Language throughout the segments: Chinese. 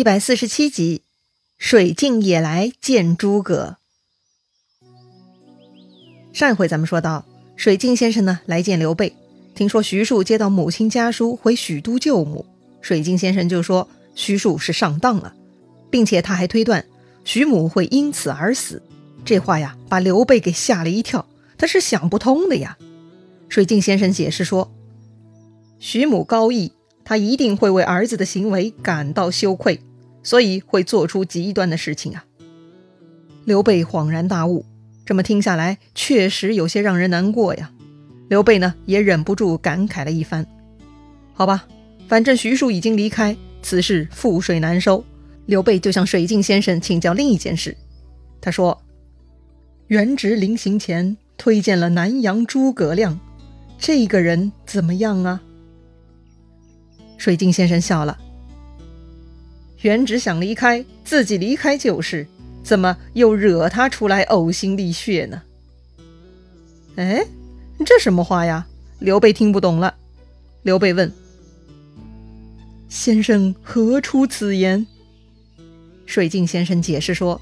一百四十七集，水镜也来见诸葛。上一回咱们说到，水镜先生呢来见刘备，听说徐庶接到母亲家书回许都救母，水镜先生就说徐庶是上当了，并且他还推断徐母会因此而死。这话呀，把刘备给吓了一跳，他是想不通的呀。水镜先生解释说，徐母高义。他一定会为儿子的行为感到羞愧，所以会做出极端的事情啊！刘备恍然大悟，这么听下来，确实有些让人难过呀。刘备呢，也忍不住感慨了一番。好吧，反正徐庶已经离开，此事覆水难收。刘备就向水镜先生请教另一件事。他说：“元直临行前推荐了南阳诸葛亮，这个人怎么样啊？”水镜先生笑了。元直想离开，自己离开就是，怎么又惹他出来呕心沥血呢？哎，这什么话呀？刘备听不懂了。刘备问：“先生何出此言？”水镜先生解释说：“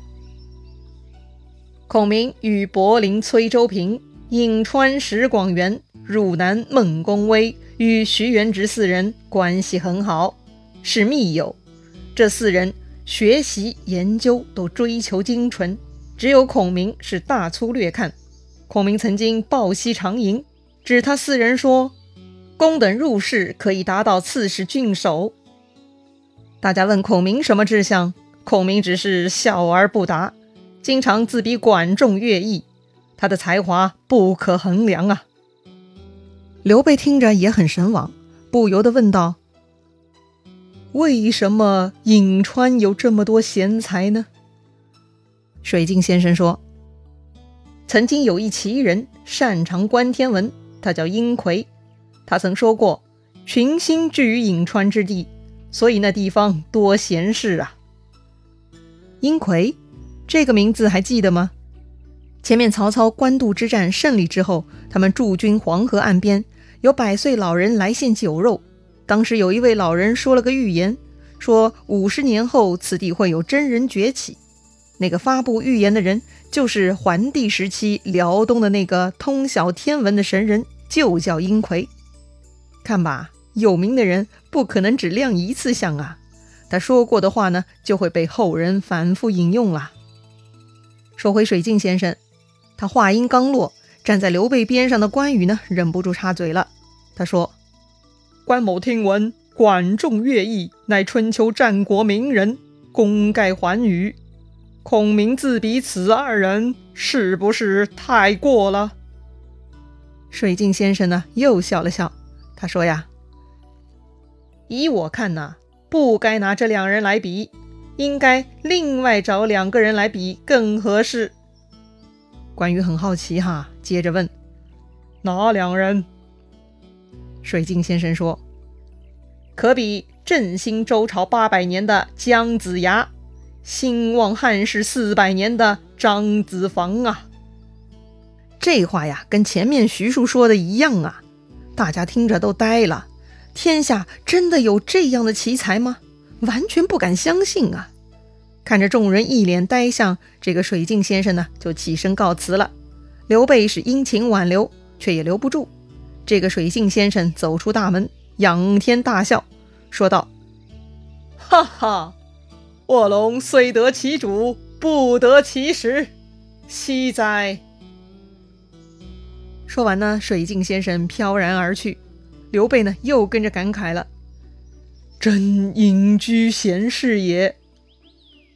孔明与柏林崔州平、颍川石广元、汝南孟公威。”与徐元直四人关系很好，是密友。这四人学习研究都追求精纯，只有孔明是大粗略看。孔明曾经抱膝长吟，指他四人说：“公等入仕可以达到刺史郡守。”大家问孔明什么志向，孔明只是笑而不答，经常自比管仲、乐毅，他的才华不可衡量啊。刘备听着也很神往，不由得问道：“为什么颍川有这么多贤才呢？”水镜先生说：“曾经有一奇人擅长观天文，他叫殷奎。他曾说过，群星聚于颍川之地，所以那地方多贤士啊。”殷奎这个名字还记得吗？前面曹操官渡之战胜利之后，他们驻军黄河岸边。有百岁老人来献酒肉，当时有一位老人说了个预言，说五十年后此地会有真人崛起。那个发布预言的人就是桓帝时期辽东的那个通晓天文的神人，就叫殷奎。看吧，有名的人不可能只亮一次相啊，他说过的话呢，就会被后人反复引用了。说回水镜先生，他话音刚落。站在刘备边上的关羽呢，忍不住插嘴了。他说：“关某听闻管仲、乐毅乃春秋战国名人，功盖寰宇。孔明自比此二人，是不是太过了？”水镜先生呢，又笑了笑。他说：“呀，依我看呐，不该拿这两人来比，应该另外找两个人来比更合适。”关羽很好奇哈。接着问：“哪两人？”水镜先生说：“可比振兴周朝八百年的姜子牙，兴旺汉室四百年的张子房啊。”这话呀，跟前面徐庶说的一样啊！大家听着都呆了。天下真的有这样的奇才吗？完全不敢相信啊！看着众人一脸呆相，这个水镜先生呢，就起身告辞了。刘备是殷勤挽留，却也留不住。这个水镜先生走出大门，仰天大笑，说道：“哈哈，卧龙虽得其主，不得其时，惜哉！”说完呢，水镜先生飘然而去。刘备呢，又跟着感慨了：“真隐居闲士也。”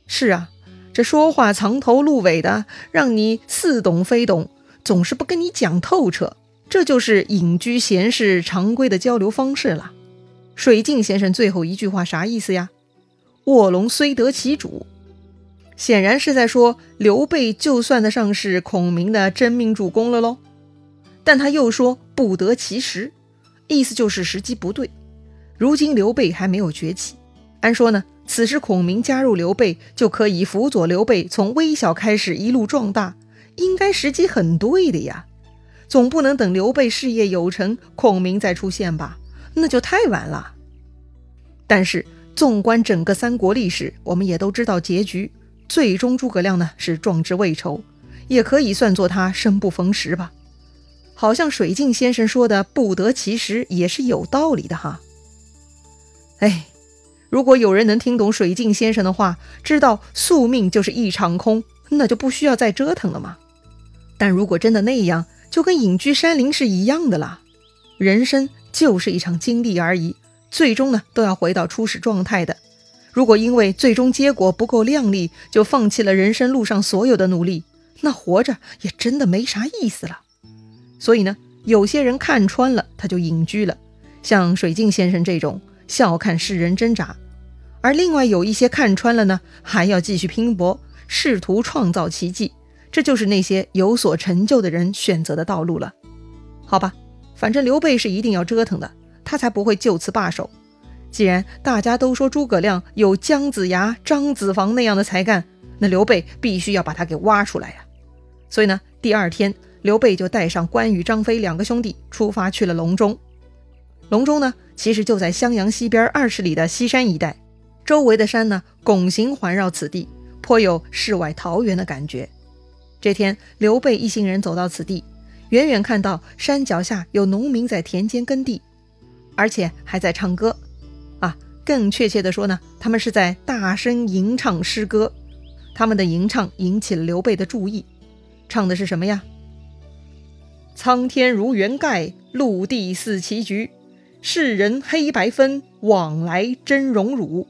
是啊，这说话藏头露尾的，让你似懂非懂。总是不跟你讲透彻，这就是隐居闲士常规的交流方式了。水镜先生最后一句话啥意思呀？卧龙虽得其主，显然是在说刘备就算得上是孔明的真命助攻了喽。但他又说不得其时，意思就是时机不对。如今刘备还没有崛起，按说呢，此时孔明加入刘备，就可以辅佐刘备从微小开始一路壮大。应该时机很对的呀，总不能等刘备事业有成，孔明再出现吧？那就太晚了。但是纵观整个三国历史，我们也都知道结局，最终诸葛亮呢是壮志未酬，也可以算作他生不逢时吧。好像水镜先生说的“不得其时”也是有道理的哈。哎，如果有人能听懂水镜先生的话，知道宿命就是一场空，那就不需要再折腾了嘛。但如果真的那样，就跟隐居山林是一样的啦。人生就是一场经历而已，最终呢都要回到初始状态的。如果因为最终结果不够亮丽，就放弃了人生路上所有的努力，那活着也真的没啥意思了。所以呢，有些人看穿了，他就隐居了，像水镜先生这种笑看世人挣扎；而另外有一些看穿了呢，还要继续拼搏，试图创造奇迹。这就是那些有所成就的人选择的道路了。好吧，反正刘备是一定要折腾的，他才不会就此罢手。既然大家都说诸葛亮有姜子牙、张子房那样的才干，那刘备必须要把他给挖出来呀。所以呢，第二天。刘备就带上关羽、张飞两个兄弟出发去了隆中。隆中呢，其实就在襄阳西边二十里的西山一带，周围的山呢拱形环绕此地，颇有世外桃源的感觉。这天，刘备一行人走到此地，远远看到山脚下有农民在田间耕地，而且还在唱歌。啊，更确切的说呢，他们是在大声吟唱诗歌。他们的吟唱引起了刘备的注意，唱的是什么呀？苍天如圆盖，陆地似棋局。世人黑白分，往来真荣辱。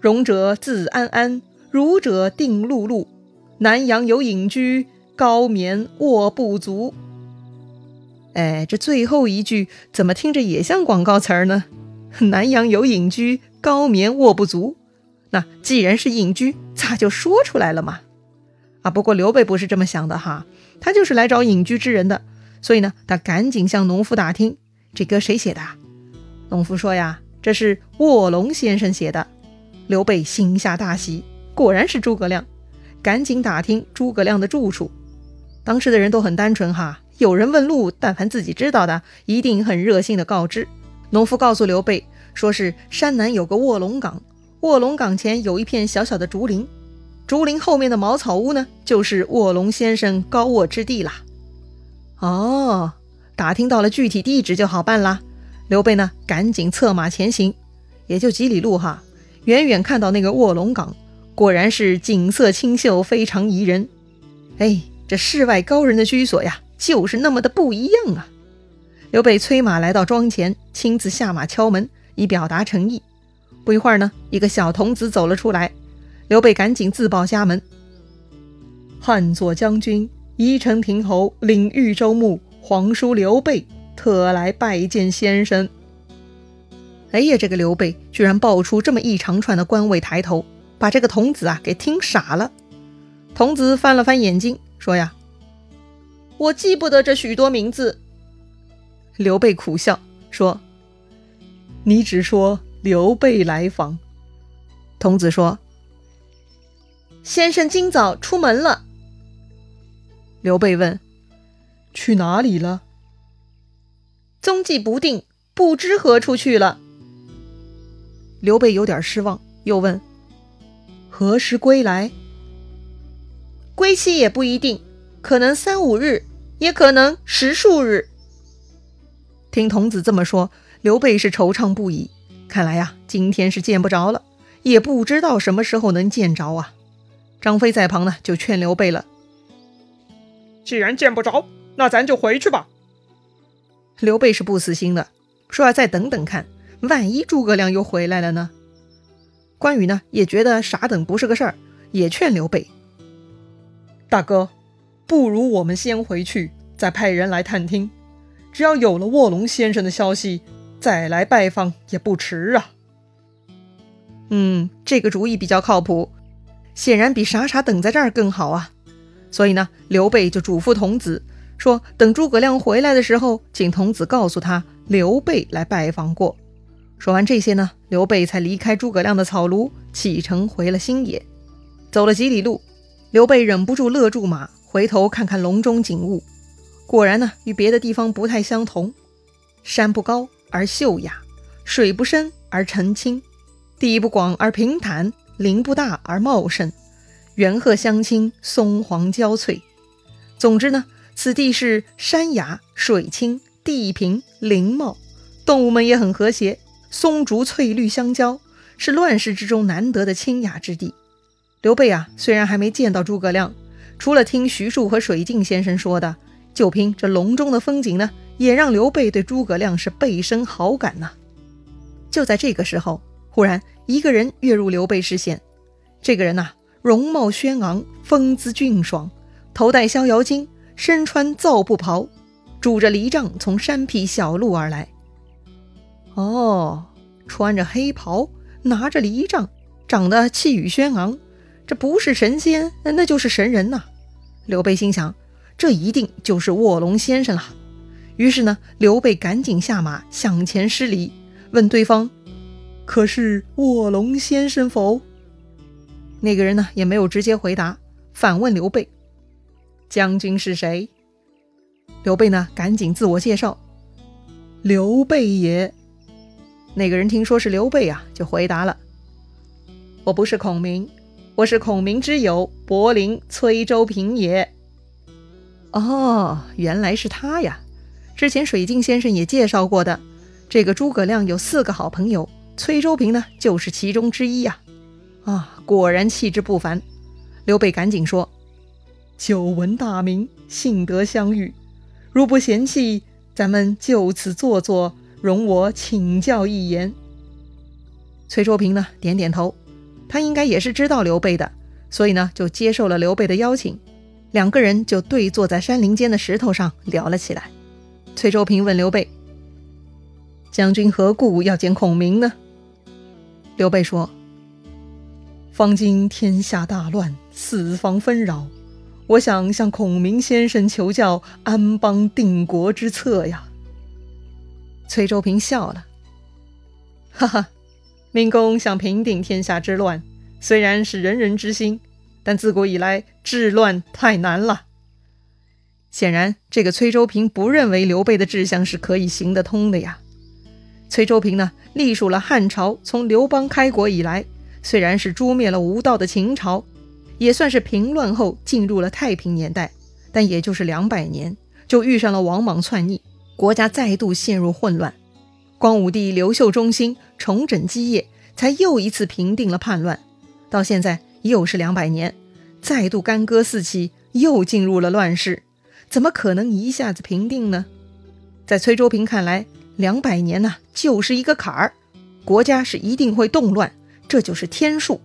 荣者自安安，辱者定碌碌。南阳有隐居，高眠卧不足。哎，这最后一句怎么听着也像广告词儿呢？南阳有隐居，高眠卧不足。那既然是隐居，咋就说出来了嘛？啊，不过刘备不是这么想的哈，他就是来找隐居之人的。所以呢，他赶紧向农夫打听，这歌谁写的？农夫说呀，这是卧龙先生写的。刘备心下大喜，果然是诸葛亮，赶紧打听诸葛亮的住处。当时的人都很单纯哈，有人问路，但凡自己知道的，一定很热心的告知。农夫告诉刘备，说是山南有个卧龙岗，卧龙岗前有一片小小的竹林，竹林后面的茅草屋呢，就是卧龙先生高卧之地啦。哦，打听到了具体地址就好办啦。刘备呢，赶紧策马前行，也就几里路哈。远远看到那个卧龙岗，果然是景色清秀，非常宜人。哎，这世外高人的居所呀，就是那么的不一样啊！刘备催马来到庄前，亲自下马敲门，以表达诚意。不一会儿呢，一个小童子走了出来，刘备赶紧自报家门：汉左将军。宜城亭侯领豫州牧皇叔刘备特来拜见先生。哎呀，这个刘备居然报出这么一长串的官位抬头，把这个童子啊给听傻了。童子翻了翻眼睛，说：“呀，我记不得这许多名字。”刘备苦笑说：“你只说刘备来访。”童子说：“先生今早出门了。”刘备问：“去哪里了？”踪迹不定，不知何处去了。刘备有点失望，又问：“何时归来？”归期也不一定，可能三五日，也可能十数日。听童子这么说，刘备是惆怅不已。看来呀，今天是见不着了，也不知道什么时候能见着啊。张飞在旁呢，就劝刘备了。既然见不着，那咱就回去吧。刘备是不死心的，说要再等等看，万一诸葛亮又回来了呢？关羽呢也觉得傻等不是个事儿，也劝刘备：“大哥，不如我们先回去，再派人来探听。只要有了卧龙先生的消息，再来拜访也不迟啊。”嗯，这个主意比较靠谱，显然比傻傻等在这儿更好啊。所以呢，刘备就嘱咐童子说：“等诸葛亮回来的时候，请童子告诉他，刘备来拜访过。”说完这些呢，刘备才离开诸葛亮的草庐，启程回了新野。走了几里路，刘备忍不住勒住马，回头看看笼中景物，果然呢，与别的地方不太相同。山不高而秀雅，水不深而澄清，地不广而平坦，林不大而茂盛，原壑相亲，松黄交翠。总之呢，此地是山雅水清，地平林茂，动物们也很和谐，松竹翠绿相交，是乱世之中难得的清雅之地。刘备啊，虽然还没见到诸葛亮，除了听徐庶和水镜先生说的，就凭这隆中的风景呢，也让刘备对诸葛亮是倍生好感呐。就在这个时候，忽然一个人跃入刘备视线。这个人呐，容貌轩昂，风姿俊爽，头戴逍遥巾，身穿皂布袍，拄着犁杖从山僻小路而来。哦，穿着黑袍，拿着犁杖，长得气宇轩昂。这不是神仙，那就是神人呐！刘备心想，这一定就是卧龙先生了。于是呢，刘备赶紧下马向前施礼，问对方：“可是卧龙先生否？”那个人呢，也没有直接回答，反问刘备：“将军是谁？”刘备呢，赶紧自我介绍：“刘备也。”那个人听说是刘备啊，就回答了：“我不是孔明。”我是孔明之友，柏林崔州平也。哦，原来是他呀！之前水镜先生也介绍过的，这个诸葛亮有四个好朋友，崔州平呢就是其中之一呀。啊，果然气质不凡。刘备赶紧说：“久闻大名，幸得相遇。如不嫌弃，咱们就此坐坐，容我请教一言。”崔州平呢点点头。他应该也是知道刘备的，所以呢，就接受了刘备的邀请。两个人就对坐在山林间的石头上聊了起来。崔州平问刘备：“将军何故要见孔明呢？”刘备说：“方今天下大乱，四方纷扰，我想向孔明先生求教安邦定国之策呀。”崔州平笑了：“哈哈。”明公想平定天下之乱，虽然是人人之心，但自古以来治乱太难了。显然，这个崔州平不认为刘备的志向是可以行得通的呀。崔州平呢，隶属了汉朝，从刘邦开国以来，虽然是诛灭了无道的秦朝，也算是平乱后进入了太平年代，但也就是两百年，就遇上了王莽篡逆，国家再度陷入混乱。光武帝刘秀中兴，重整基业，才又一次平定了叛乱。到现在又是两百年，再度干戈四起，又进入了乱世，怎么可能一下子平定呢？在崔州平看来，两百年呢就是一个坎儿，国家是一定会动乱，这就是天数。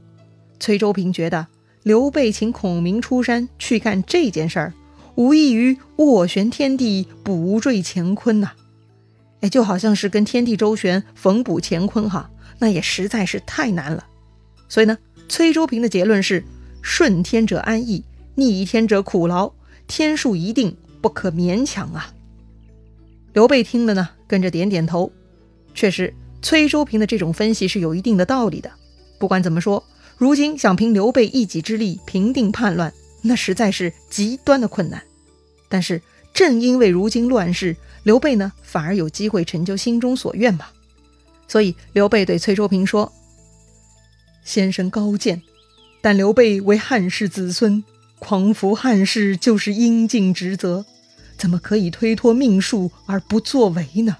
崔州平觉得刘备请孔明出山去干这件事儿，无异于斡旋天地，补缀乾坤呐。哎，就好像是跟天地周旋，缝补乾坤哈，那也实在是太难了。所以呢，崔周平的结论是：顺天者安逸，逆天者苦劳，天数一定，不可勉强啊。刘备听了呢，跟着点点头。确实，崔周平的这种分析是有一定的道理的。不管怎么说，如今想凭刘备一己之力平定叛乱，那实在是极端的困难。但是正因为如今乱世，刘备呢，反而有机会成就心中所愿嘛。所以刘备对崔州平说：“先生高见，但刘备为汉室子孙，匡扶汉室就是应尽职责，怎么可以推脱命数而不作为呢？”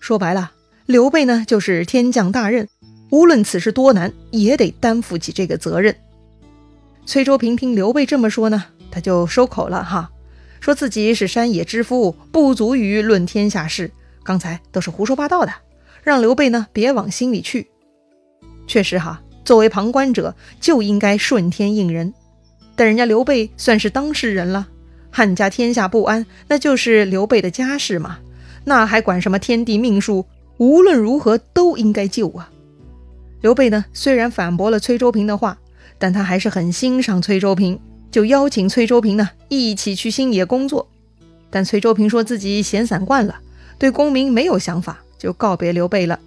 说白了，刘备呢就是天降大任，无论此事多难，也得担负起这个责任。崔州平听刘备这么说呢，他就收口了哈。说自己是山野之夫，不足于论天下事。刚才都是胡说八道的，让刘备呢别往心里去。确实哈，作为旁观者就应该顺天应人。但人家刘备算是当事人了，汉家天下不安，那就是刘备的家事嘛，那还管什么天地命数？无论如何都应该救啊！刘备呢，虽然反驳了崔州平的话，但他还是很欣赏崔州平。就邀请崔周平呢一起去新野工作，但崔周平说自己闲散惯了，对功名没有想法，就告别刘备了。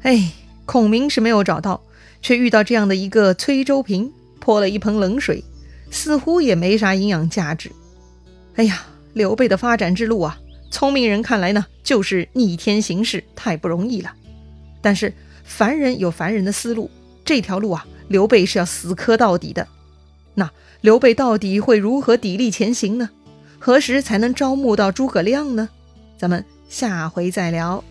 哎，孔明是没有找到，却遇到这样的一个崔周平，泼了一盆冷水，似乎也没啥营养价值。哎呀，刘备的发展之路啊，聪明人看来呢就是逆天行事，太不容易了。但是凡人有凡人的思路，这条路啊，刘备是要死磕到底的。那刘备到底会如何砥砺前行呢？何时才能招募到诸葛亮呢？咱们下回再聊。